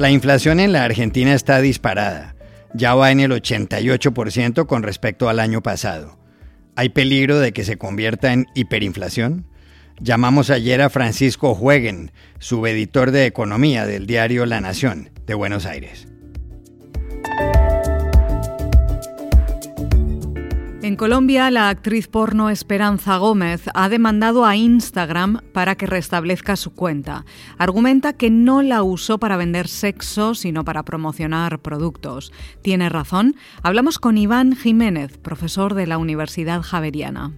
La inflación en la Argentina está disparada. Ya va en el 88% con respecto al año pasado. ¿Hay peligro de que se convierta en hiperinflación? Llamamos ayer a Francisco Jueguen, subeditor de Economía del diario La Nación de Buenos Aires. En Colombia, la actriz porno Esperanza Gómez ha demandado a Instagram para que restablezca su cuenta. Argumenta que no la usó para vender sexo, sino para promocionar productos. ¿Tiene razón? Hablamos con Iván Jiménez, profesor de la Universidad Javeriana.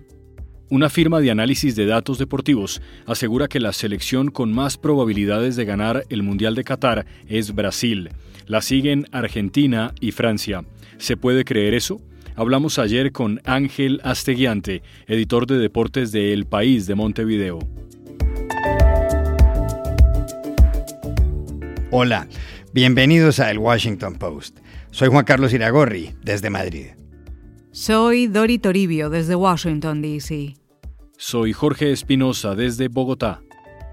Una firma de análisis de datos deportivos asegura que la selección con más probabilidades de ganar el Mundial de Qatar es Brasil. La siguen Argentina y Francia. ¿Se puede creer eso? Hablamos ayer con Ángel Asteguiante, editor de deportes de El País de Montevideo. Hola, bienvenidos a El Washington Post. Soy Juan Carlos Iragorri, desde Madrid. Soy Dori Toribio, desde Washington, D.C. Soy Jorge Espinosa desde Bogotá.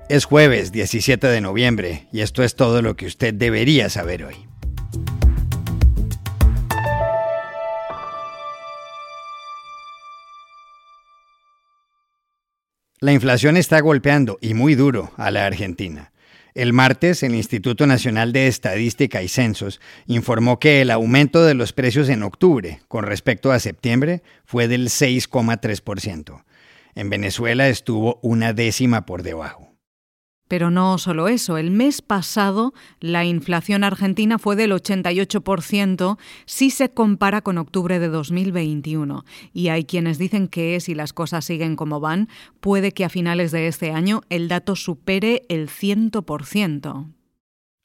Es jueves 17 de noviembre y esto es todo lo que usted debería saber hoy. La inflación está golpeando y muy duro a la Argentina. El martes, el Instituto Nacional de Estadística y Censos informó que el aumento de los precios en octubre con respecto a septiembre fue del 6,3%. En Venezuela estuvo una décima por debajo. Pero no solo eso, el mes pasado la inflación argentina fue del 88% si se compara con octubre de 2021. Y hay quienes dicen que si las cosas siguen como van, puede que a finales de este año el dato supere el 100%.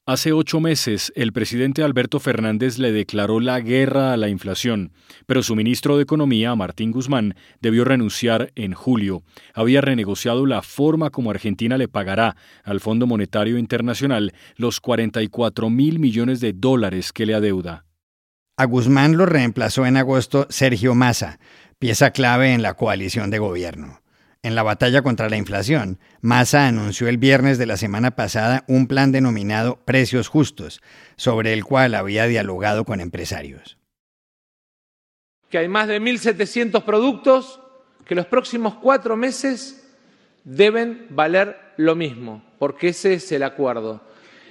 Hace ocho meses, el presidente Alberto Fernández le declaró la guerra a la inflación, pero su ministro de Economía, Martín Guzmán, debió renunciar en julio. Había renegociado la forma como Argentina le pagará al Fondo Monetario Internacional los 44 mil millones de dólares que le adeuda. A Guzmán lo reemplazó en agosto Sergio Massa, pieza clave en la coalición de gobierno. En la batalla contra la inflación, Massa anunció el viernes de la semana pasada un plan denominado Precios Justos, sobre el cual había dialogado con empresarios. Que hay más de 1.700 productos que los próximos cuatro meses deben valer lo mismo, porque ese es el acuerdo.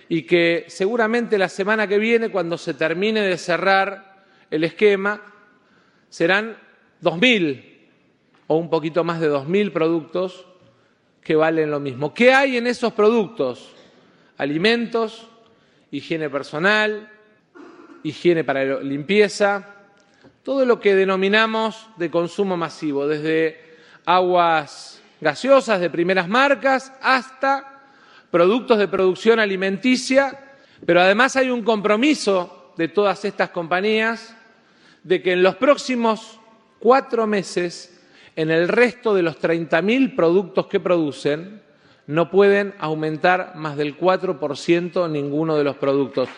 Y que seguramente la semana que viene, cuando se termine de cerrar el esquema, serán 2.000 o un poquito más de 2.000 productos que valen lo mismo. ¿Qué hay en esos productos? Alimentos, higiene personal, higiene para limpieza, todo lo que denominamos de consumo masivo, desde aguas gaseosas de primeras marcas hasta productos de producción alimenticia, pero además hay un compromiso de todas estas compañías de que en los próximos cuatro meses en el resto de los 30.000 productos que producen, no pueden aumentar más del 4% ninguno de los productos.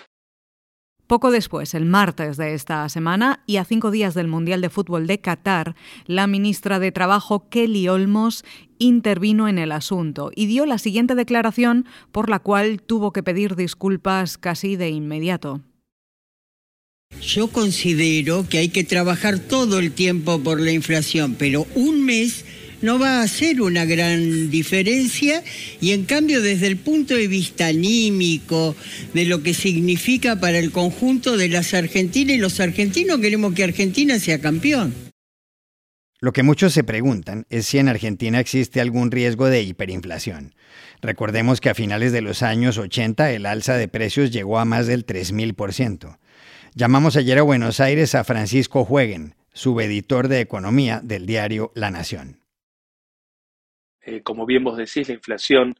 Poco después, el martes de esta semana y a cinco días del Mundial de Fútbol de Qatar, la ministra de Trabajo, Kelly Olmos, intervino en el asunto y dio la siguiente declaración por la cual tuvo que pedir disculpas casi de inmediato. Yo considero que hay que trabajar todo el tiempo por la inflación, pero un mes no va a hacer una gran diferencia y en cambio desde el punto de vista anímico, de lo que significa para el conjunto de las Argentinas y los argentinos queremos que Argentina sea campeón. Lo que muchos se preguntan es si en Argentina existe algún riesgo de hiperinflación. Recordemos que a finales de los años 80 el alza de precios llegó a más del 3.000%. Llamamos ayer a Buenos Aires a Francisco Jueguen, subeditor de Economía del diario La Nación. Eh, como bien vos decís, la inflación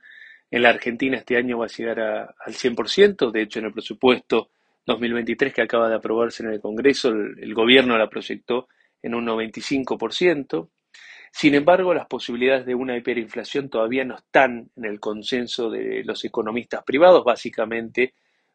en la Argentina este año va a llegar al 100%. De hecho, en el presupuesto 2023 que acaba de aprobarse en el Congreso, el gobierno la proyectó en un 95%. Sin embargo, las posibilidades de una hiperinflación todavía no están en el consenso de los economistas privados, básicamente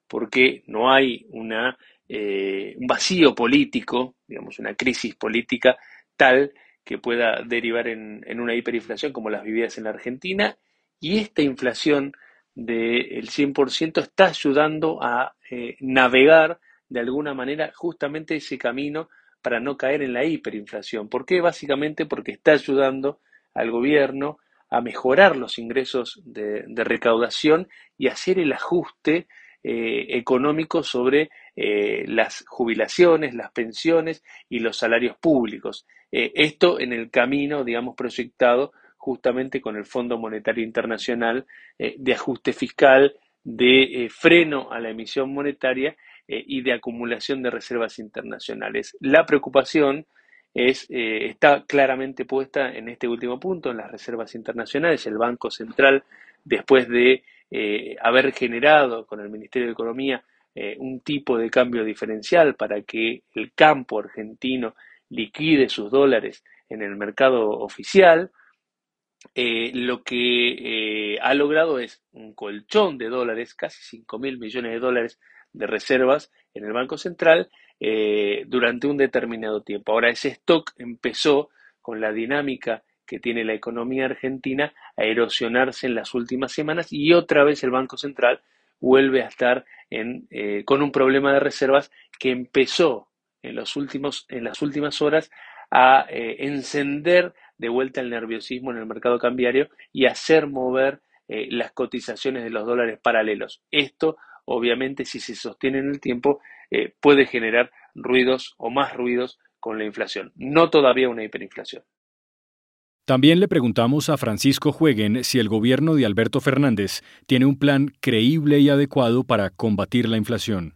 porque no hay una eh, un vacío político, digamos, una crisis política tal que pueda derivar en, una hiperinflación como las vividas en la Argentina, y esta inflación del 100% está ayudando a eh, navegar de alguna manera justamente ese camino para no caer en la hiperinflación. ¿Por qué? Básicamente porque está ayudando al gobierno a mejorar los ingresos de, recaudación y hacer el ajuste eh, económico sobre eh, las jubilaciones, las pensiones y los salarios públicos. Eh, esto en el camino, digamos, proyectado justamente con el Fondo Monetario Internacional de ajuste fiscal, de freno a la emisión monetaria y de acumulación de reservas internacionales. La preocupación es, eh, está claramente puesta en este último punto, en las reservas internacionales. El Banco Central, después de eh, haber generado con el Ministerio de Economía eh, un tipo de cambio diferencial para que el campo argentino liquide sus dólares en el mercado oficial, lo que ha logrado es un colchón de dólares, casi 5 mil millones de dólares de reservas en el Banco Central, eh, durante un determinado tiempo. Ahora, ese stock empezó con la dinámica que tiene la economía argentina a erosionarse en las últimas semanas y otra vez el Banco Central vuelve a estar en, eh, con un problema de reservas que empezó en, los últimos, en las últimas horas a eh, encender de vuelta el nerviosismo en el mercado cambiario y hacer mover las cotizaciones de los dólares paralelos. Esto, obviamente, si se sostiene en el tiempo, eh, puede generar ruidos o más ruidos con la inflación. No todavía una hiperinflación. También le preguntamos a Francisco Jueguen si el gobierno de Alberto Fernández tiene un plan creíble y adecuado para combatir la inflación.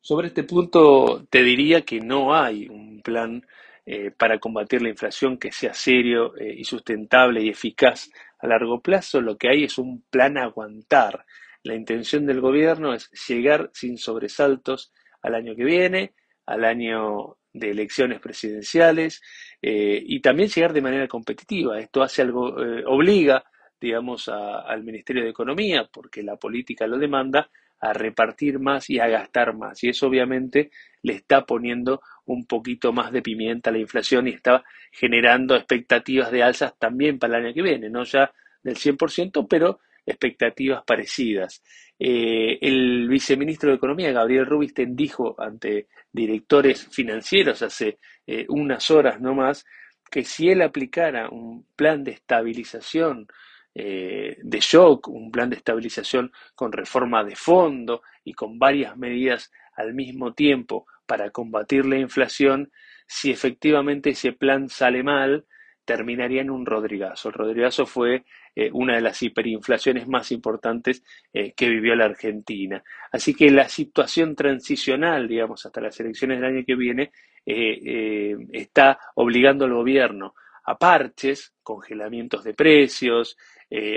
Sobre este punto te diría que no hay un plan eh, para combatir la inflación que sea serio eh, y sustentable y eficaz a largo plazo. Lo que hay es un plan a aguantar la intención del gobierno es llegar sin sobresaltos al año que viene, al año de elecciones presidenciales eh, y también llegar de manera competitiva. Esto hace algo, eh, obliga, digamos, al Ministerio de Economía, porque la política lo demanda, a repartir más y a gastar más. Y eso obviamente le está poniendo un poquito más de pimienta a la inflación y está generando expectativas de alzas también para el año que viene, no ya del 100%, pero expectativas parecidas. Eh, el viceministro de Economía, Gabriel Rubisten, dijo ante directores financieros hace eh, unas horas no más que si él aplicara un plan de estabilización eh, de shock, un plan de estabilización con reforma de fondo y con varias medidas al mismo tiempo para combatir la inflación, si efectivamente ese plan sale mal, terminaría en un Rodrigazo. El Rodrigazo fue eh, una de las hiperinflaciones más importantes eh, que vivió la Argentina. Así que la situación transicional, digamos, hasta las elecciones del año que viene, eh, está obligando al gobierno a parches, congelamientos de precios,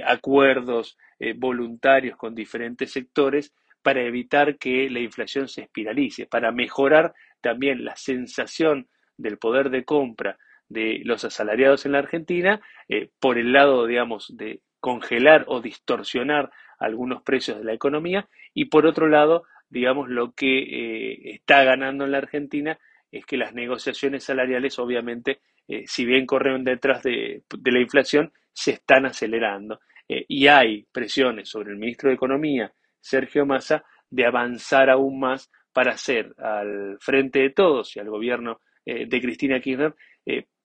acuerdos voluntarios con diferentes sectores para evitar que la inflación se espiralice, para mejorar también la sensación del poder de compra de los asalariados en la Argentina eh, por el lado, digamos, de congelar o distorsionar algunos precios de la economía y por otro lado, digamos, lo que eh, está ganando en la Argentina es que las negociaciones salariales, obviamente, eh, si bien corren detrás de, de, la inflación, se están acelerando. y hay presiones sobre el ministro de Economía, Sergio Massa, de avanzar aún más para hacer al frente de todos y al gobierno de Cristina Kirchner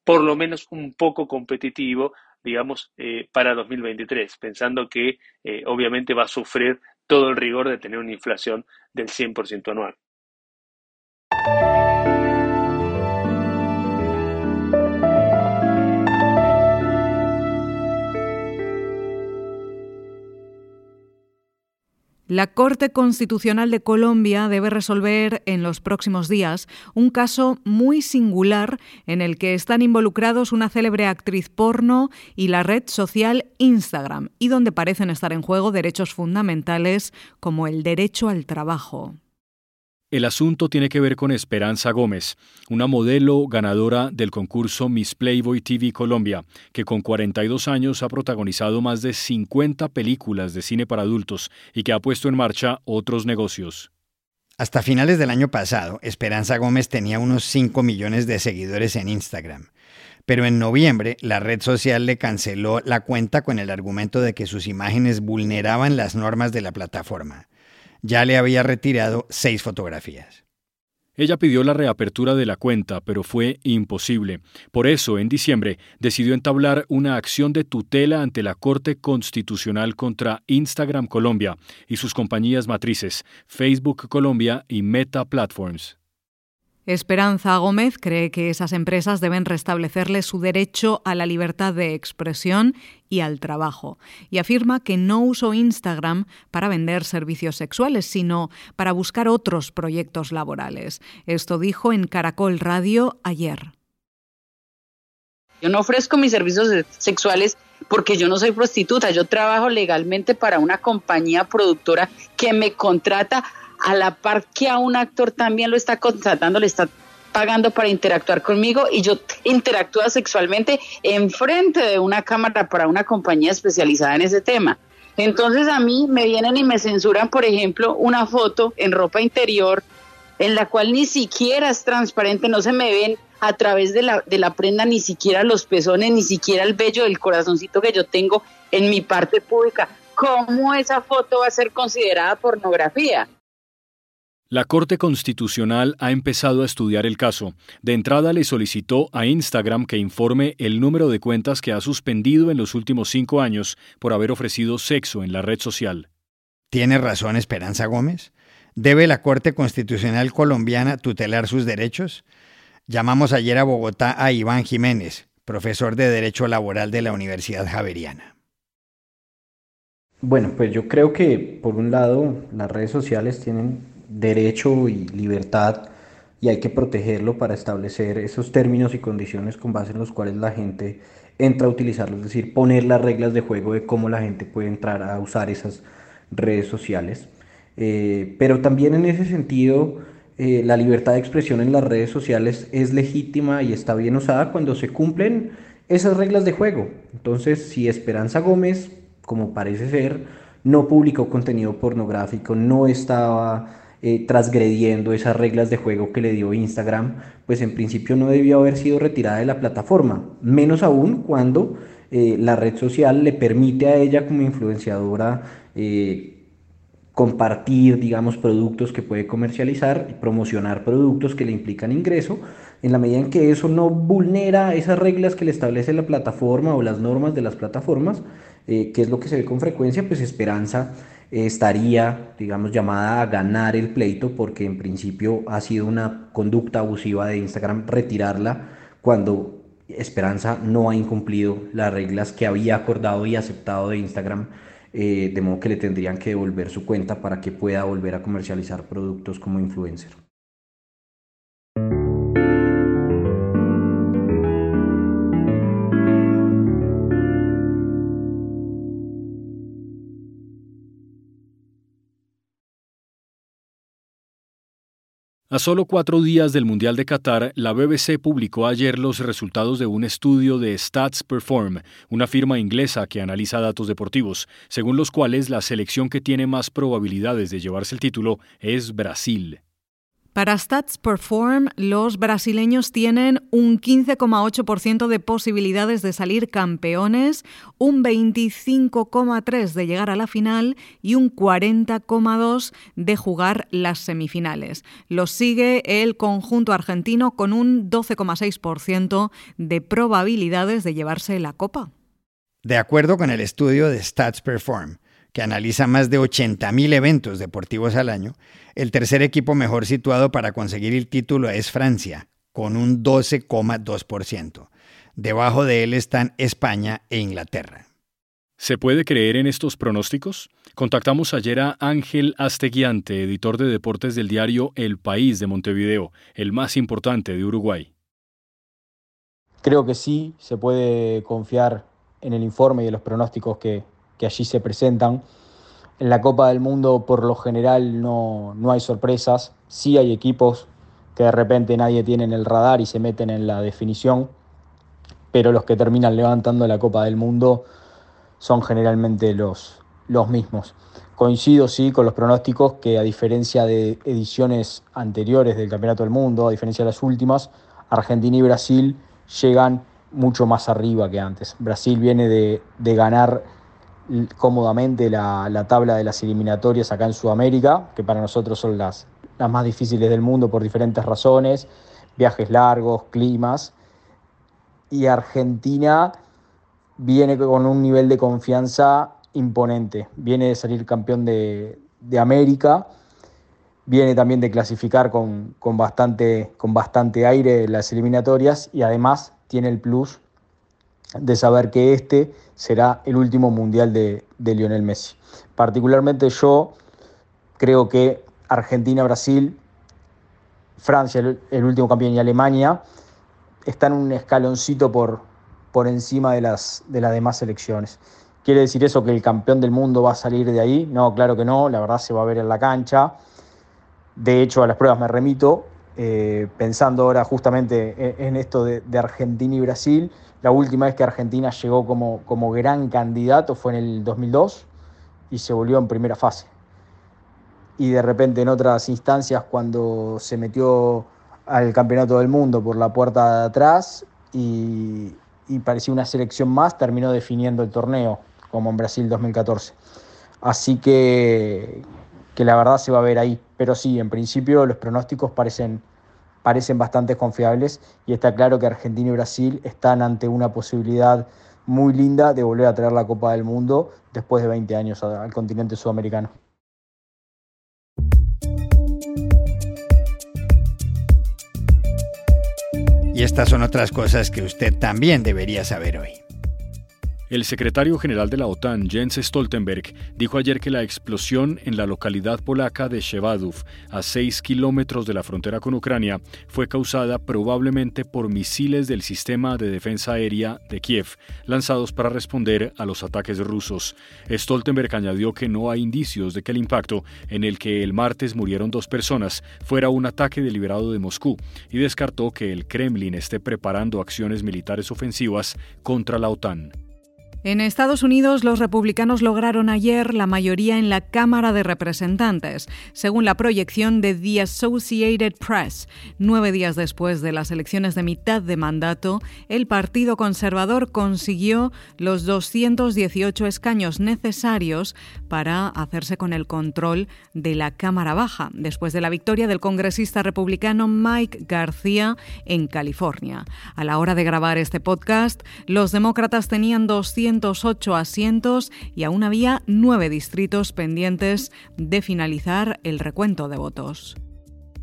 por lo menos un poco competitivo, digamos, eh, para 2023, pensando que eh, obviamente va a sufrir todo el rigor de tener una inflación del 100% anual. La Corte Constitucional de Colombia debe resolver en los próximos días un caso muy singular en el que están involucrados una célebre actriz porno y la red social Instagram, y donde parecen estar en juego derechos fundamentales como el derecho al trabajo. El asunto tiene que ver con Esperanza Gómez, una modelo ganadora del concurso Miss Playboy TV Colombia, que con 42 años ha protagonizado más de 50 películas de cine para adultos y que ha puesto en marcha otros negocios. Hasta finales del año pasado, Esperanza Gómez tenía unos 5 millones de seguidores en Instagram. pero en noviembre la red social le canceló la cuenta con el argumento de que sus imágenes vulneraban las normas de la plataforma. Ya le había retirado seis fotografías. Ella pidió la reapertura de la cuenta, pero fue imposible. Por eso, en diciembre, decidió entablar una acción de tutela ante la Corte Constitucional contra Instagram Colombia y sus compañías matrices, Facebook Colombia y Meta Platforms. Esperanza Gómez cree que esas empresas deben restablecerle su derecho a la libertad de expresión y al trabajo, y afirma que no usó Instagram para vender servicios sexuales, sino para buscar otros proyectos laborales. Esto dijo en Caracol Radio ayer. Yo no ofrezco mis servicios sexuales porque yo no soy prostituta, yo trabajo legalmente para una compañía productora que me contrata a la par que a un actor también lo está contratando, le está pagando para interactuar conmigo y yo interactúo sexualmente enfrente de una cámara para una compañía especializada en ese tema. Entonces a mí me vienen y me censuran, por ejemplo, una foto en ropa interior en la cual ni siquiera es transparente, no se me ven a través de la, de la prenda ni siquiera los pezones, ni siquiera el vello del corazoncito que yo tengo en mi parte pública. ¿Cómo esa foto va a ser considerada pornografía? La Corte Constitucional ha empezado a estudiar el caso. De entrada le solicitó a Instagram que informe el número de cuentas que ha suspendido en los últimos cinco años por haber ofrecido sexo en la red social. ¿Tiene razón Esperanza Gómez? ¿Debe la Corte Constitucional colombiana tutelar sus derechos? Llamamos ayer a Bogotá a Iván Jiménez, profesor de Derecho Laboral de la Universidad Javeriana. Bueno, pues yo creo que por un lado las redes sociales tienen derecho y libertad y hay que protegerlo para establecer esos términos y condiciones con base en los cuales la gente entra a utilizarlo, es decir, poner las reglas de juego de cómo la gente puede entrar a usar esas redes sociales. Eh, pero también en ese sentido, eh, la libertad de expresión en las redes sociales es legítima y está bien usada cuando se cumplen esas reglas de juego. Entonces, si Esperanza Gómez, como parece ser, no publicó contenido pornográfico, no estaba eh, transgrediendo esas reglas de juego que le dio Instagram, pues en principio no debió haber sido retirada de la plataforma, menos aún cuando eh, la red social le permite a ella como influenciadora eh, compartir, digamos, productos que puede comercializar y promocionar productos que le implican ingreso, en la medida en que eso no vulnera esas reglas que le establece la plataforma o las normas de las plataformas, que es lo que se ve con frecuencia, pues Esperanza estaría, digamos, llamada a ganar el pleito porque en principio ha sido una conducta abusiva de Instagram retirarla cuando Esperanza no ha incumplido las reglas que había acordado y aceptado de Instagram, eh, de modo que le tendrían que devolver su cuenta para que pueda volver a comercializar productos como influencer. A solo cuatro días del Mundial de Qatar, la BBC publicó ayer los resultados de un estudio de Stats Perform, una firma inglesa que analiza datos deportivos, según los cuales la selección que tiene más probabilidades de llevarse el título es Brasil. Para Stats Perform, los brasileños tienen un 15,8% de posibilidades de salir campeones, un 25,3% de llegar a la final y un 40,2% de jugar las semifinales. Los sigue el conjunto argentino con un 12,6% de probabilidades de llevarse la copa. De acuerdo con el estudio de Stats Perform, que analiza más de 80.000 eventos deportivos al año, el tercer equipo mejor situado para conseguir el título es Francia, con un 12,2%. Debajo de él están España e Inglaterra. ¿Se puede creer en estos pronósticos? Contactamos ayer a Ángel Asteguiante, editor de deportes del diario El País de Montevideo, el más importante de Uruguay. Creo que sí, se puede confiar en el informe y en los pronósticos que, que allí se presentan. En la Copa del Mundo por lo general no, no hay sorpresas, sí hay equipos que de repente nadie tiene en el radar y se meten en la definición, pero los que terminan levantando la Copa del Mundo son generalmente los, los mismos. Coincido sí con los pronósticos que a diferencia de ediciones anteriores del Campeonato del Mundo, a diferencia de las últimas, Argentina y Brasil llegan mucho más arriba que antes. Brasil viene de, ganar cómodamente la, tabla de las eliminatorias acá en Sudamérica, que para nosotros son las, las más difíciles del mundo por diferentes razones, viajes largos, climas. Y Argentina viene con un nivel de confianza imponente. Viene de salir campeón de, de América viene también de clasificar con, bastante, con bastante aire las eliminatorias y además tiene el plus de saber que este será el último mundial de, Lionel Messi. Particularmente yo creo que Argentina, Brasil, Francia, el, último campeón y Alemania están un escaloncito por, por encima de las, de las demás selecciones. ¿Quiere decir eso que el campeón del mundo va a salir de ahí? No, claro que no, la verdad se va a ver en la cancha. De hecho, a las pruebas me remito, eh, pensando ahora justamente en, esto de, Argentina y Brasil. La última vez que Argentina llegó como, como gran candidato fue en el 2002 y se volvió en primera fase. Y de repente en otras instancias, cuando se metió al campeonato del mundo por la puerta de atrás y, y parecía una selección más, terminó definiendo el torneo, como en Brasil 2014. Así que, que la verdad se va a ver ahí. Pero sí, en principio los pronósticos parecen, parecen bastante confiables y está claro que Argentina y Brasil están ante una posibilidad muy linda de volver a traer la Copa del Mundo después de 20 años al continente sudamericano. Y estas son otras cosas que usted también debería saber hoy. El secretario general de la OTAN, Jens Stoltenberg, dijo ayer que la explosión en la localidad polaca de Shevadov, a 6 kilómetros de la frontera con Ucrania, fue causada probablemente por misiles del sistema de defensa aérea de Kiev, lanzados para responder a los ataques rusos. Stoltenberg añadió que no hay indicios de que el impacto, en el que el martes murieron dos personas, fuera un ataque deliberado de Moscú, y descartó que el Kremlin esté preparando acciones militares ofensivas contra la OTAN. En Estados Unidos, los republicanos lograron ayer la mayoría en la Cámara de Representantes, según la proyección de The Associated Press. Nueve días después de las elecciones de mitad de mandato, el Partido Conservador consiguió los 218 escaños necesarios para hacerse con el control de la Cámara Baja, después de la victoria del congresista republicano Mike García en California. A la hora de grabar este podcast, los demócratas tenían 200 208 asientos y aún había nueve distritos pendientes de finalizar el recuento de votos.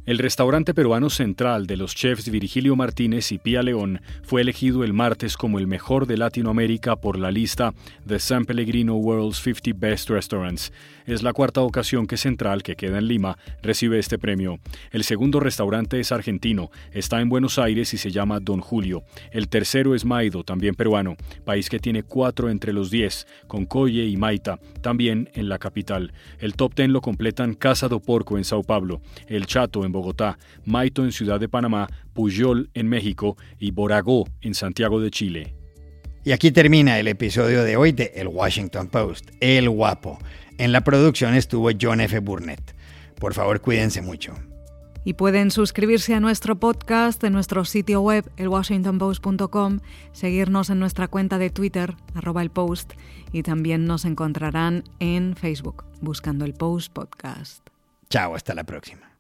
El restaurante peruano central de los chefs Virgilio Martínez y Pía León fue elegido el martes como el mejor de Latinoamérica por la lista The San Pellegrino World's 50 Best Restaurants. Es la cuarta ocasión que Central, que queda en Lima, recibe este premio. El segundo restaurante es argentino, está en Buenos Aires y se llama Don Julio. El tercero es Maido, también peruano, país que tiene cuatro entre los diez, con Coye y Maita, también en la capital. El top ten lo completan Casa do Porco en Sao Paulo, El Chato en Bogotá, Maito en Ciudad de Panamá, Puyol en México y Boragó en Santiago de Chile. Y aquí termina el episodio de hoy de El Washington Post, El Guapo. En la producción estuvo John F. Burnett. Por favor, cuídense mucho. Y pueden suscribirse a nuestro podcast en nuestro sitio web, elwashingtonpost.com, seguirnos en nuestra cuenta de Twitter, arroba el post, y también nos encontrarán en Facebook, buscando el Post Podcast. Chao, hasta la próxima.